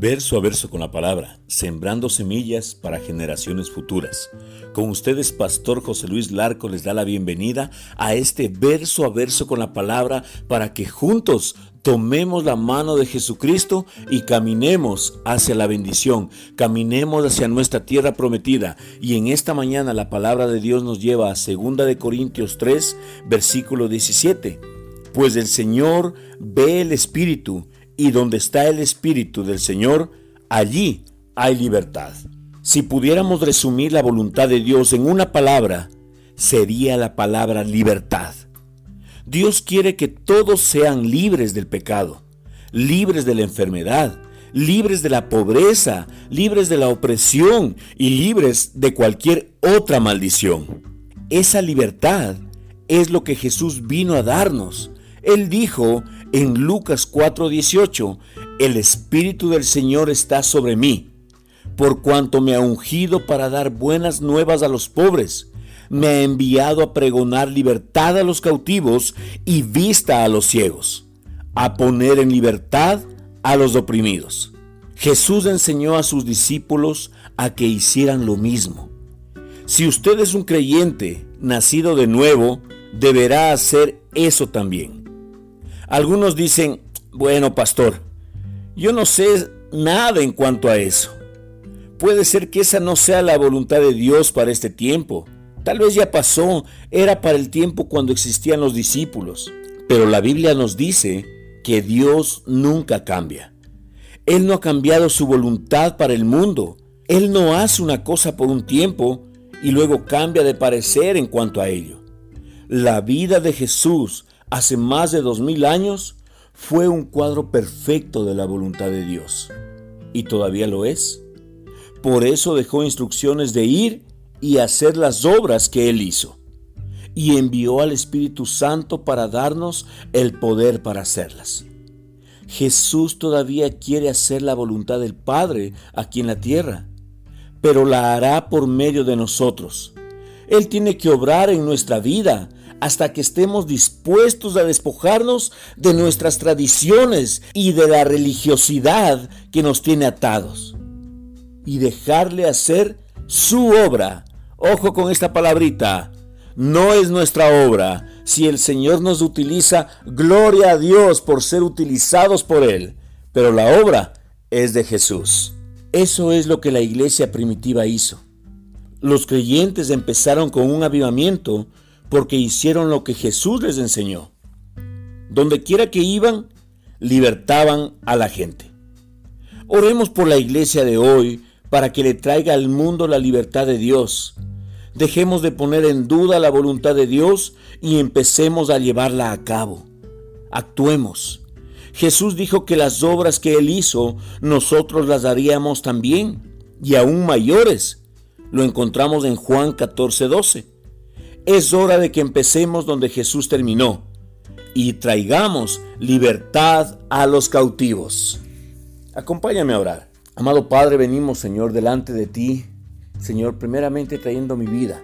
Verso a verso con la palabra, sembrando semillas para generaciones futuras. Con ustedes, Pastor José Luis Larco les da la bienvenida a este verso a verso con la palabra para que juntos tomemos la mano de Jesucristo y caminemos hacia la bendición, caminemos hacia nuestra tierra prometida. Y en esta mañana la palabra de Dios nos lleva a 2 de Corintios 3, versículo 17. Pues el Señor ve el Espíritu y donde está el Espíritu del Señor, allí hay libertad. Si pudiéramos resumir la voluntad de Dios en una palabra, sería la palabra libertad. Dios quiere que todos sean libres del pecado, libres de la enfermedad, libres de la pobreza, libres de la opresión y libres de cualquier otra maldición. Esa libertad es lo que Jesús vino a darnos. Él dijo en Lucas 4:18, el Espíritu del Señor está sobre mí, por cuanto me ha ungido para dar buenas nuevas a los pobres, me ha enviado a pregonar libertad a los cautivos y vista a los ciegos, a poner en libertad a los oprimidos. Jesús enseñó a sus discípulos a que hicieran lo mismo. Si usted es un creyente nacido de nuevo, deberá hacer eso también. Algunos dicen, bueno, pastor, yo no sé nada en cuanto a eso. Puede ser que esa no sea la voluntad de Dios para este tiempo. Tal vez ya pasó, era para el tiempo cuando existían los discípulos. Pero la Biblia nos dice que Dios nunca cambia. Él no ha cambiado su voluntad para el mundo. Él no hace una cosa por un tiempo y luego cambia de parecer en cuanto a ello. La vida de Jesús hace más de dos mil años fue un cuadro perfecto de la voluntad de Dios. Y todavía lo es. Por eso dejó instrucciones de ir y hacer las obras que Él hizo. Y envió al Espíritu Santo para darnos el poder para hacerlas. Jesús todavía quiere hacer la voluntad del Padre aquí en la tierra, pero la hará por medio de nosotros. Él tiene que obrar en nuestra vida hasta que estemos dispuestos a despojarnos de nuestras tradiciones y de la religiosidad que nos tiene atados y dejarle hacer su obra. Ojo con esta palabrita. No es nuestra obra. Si el Señor nos utiliza, gloria a Dios por ser utilizados por Él. Pero la obra es de Jesús. Eso es lo que la iglesia primitiva hizo. Los creyentes empezaron con un avivamiento porque hicieron lo que Jesús les enseñó. Donde quiera que iban, libertaban a la gente. Oremos por la iglesia de hoy para que le traiga al mundo la libertad de Dios. Dejemos de poner en duda la voluntad de Dios y empecemos a llevarla a cabo. Actuemos. Jesús dijo que las obras que Él hizo, nosotros las haríamos también, y aún mayores. Lo encontramos en Juan 14, 12. Es hora de que empecemos donde Jesús terminó y traigamos libertad a los cautivos. Acompáñame a orar. Amado Padre, venimos, Señor, delante de ti, Señor, primeramente trayendo mi vida.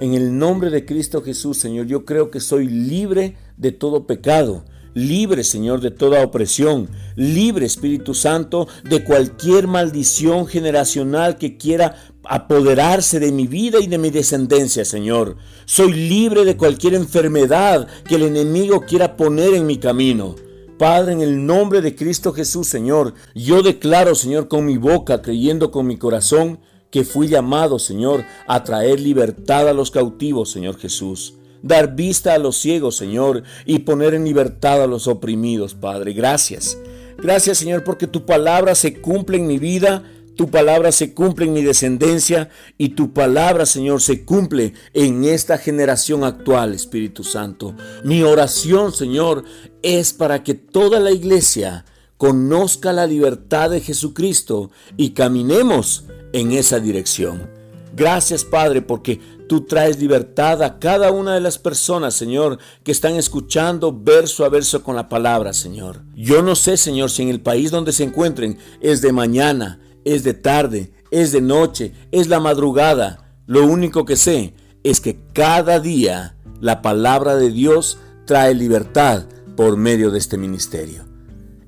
En el nombre de Cristo Jesús, Señor, yo creo que soy libre de todo pecado Libre, Señor, de toda opresión. Libre, Espíritu Santo, de cualquier maldición generacional que quiera apoderarse de mi vida y de mi descendencia, Señor. Soy libre de cualquier enfermedad que el enemigo quiera poner en mi camino. Padre, en el nombre de Cristo Jesús, Señor, yo declaro, Señor, con mi boca, creyendo con mi corazón, que fui llamado, Señor, a traer libertad a los cautivos, Señor Jesús dar vista a los ciegos, Señor, y poner en libertad a los oprimidos, Padre. Gracias. Gracias, Señor, porque tu palabra se cumple en mi vida, tu palabra se cumple en mi descendencia y tu palabra, Señor, se cumple en esta generación actual, Espíritu Santo. Mi oración, Señor, es para que toda la iglesia conozca la libertad de Jesucristo y caminemos en esa dirección. Gracias, Padre, porque Tú traes libertad a cada una de las personas, Señor, que están escuchando verso a verso con la palabra, Señor. Yo no sé, Señor, si en el país donde se encuentren es de mañana, es de tarde, es de noche, es la madrugada. Lo único que sé es que cada día la palabra de Dios trae libertad por medio de este ministerio.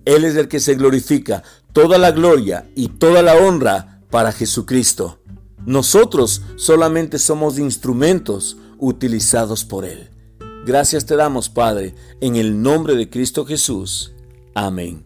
Él es el que se glorifica. toda la gloria y toda la honra para Jesucristo. Nosotros solamente somos instrumentos utilizados por Él. Gracias te damos, Padre, en el nombre de Cristo Jesús. Amén.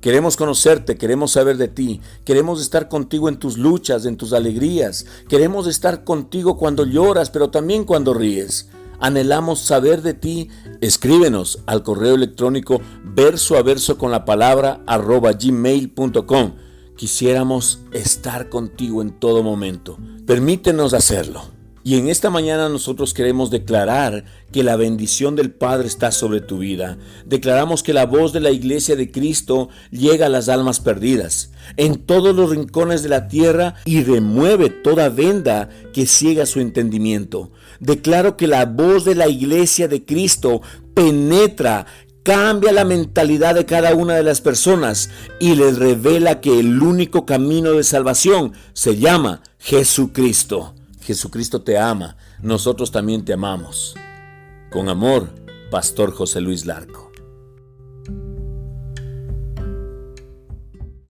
Queremos conocerte, queremos saber de ti, queremos estar contigo en tus luchas, en tus alegrías, queremos estar contigo cuando lloras, pero también cuando ríes. Anhelamos saber de ti. Escríbenos al correo electrónico verso a verso con la palabra arroba gmail.com. Quisiéramos estar contigo en todo momento. Permítenos hacerlo. Y en esta mañana nosotros queremos declarar que la bendición del Padre está sobre tu vida. Declaramos que la voz de la iglesia de Cristo llega a las almas perdidas, en todos los rincones de la tierra y remueve toda venda que ciega su entendimiento. Declaro que la voz de la iglesia de Cristo penetra, cambia la mentalidad de cada una de las personas y les revela que el único camino de salvación se llama Jesucristo. Jesucristo te ama, nosotros también te amamos. Con amor, Pastor José Luis Larco.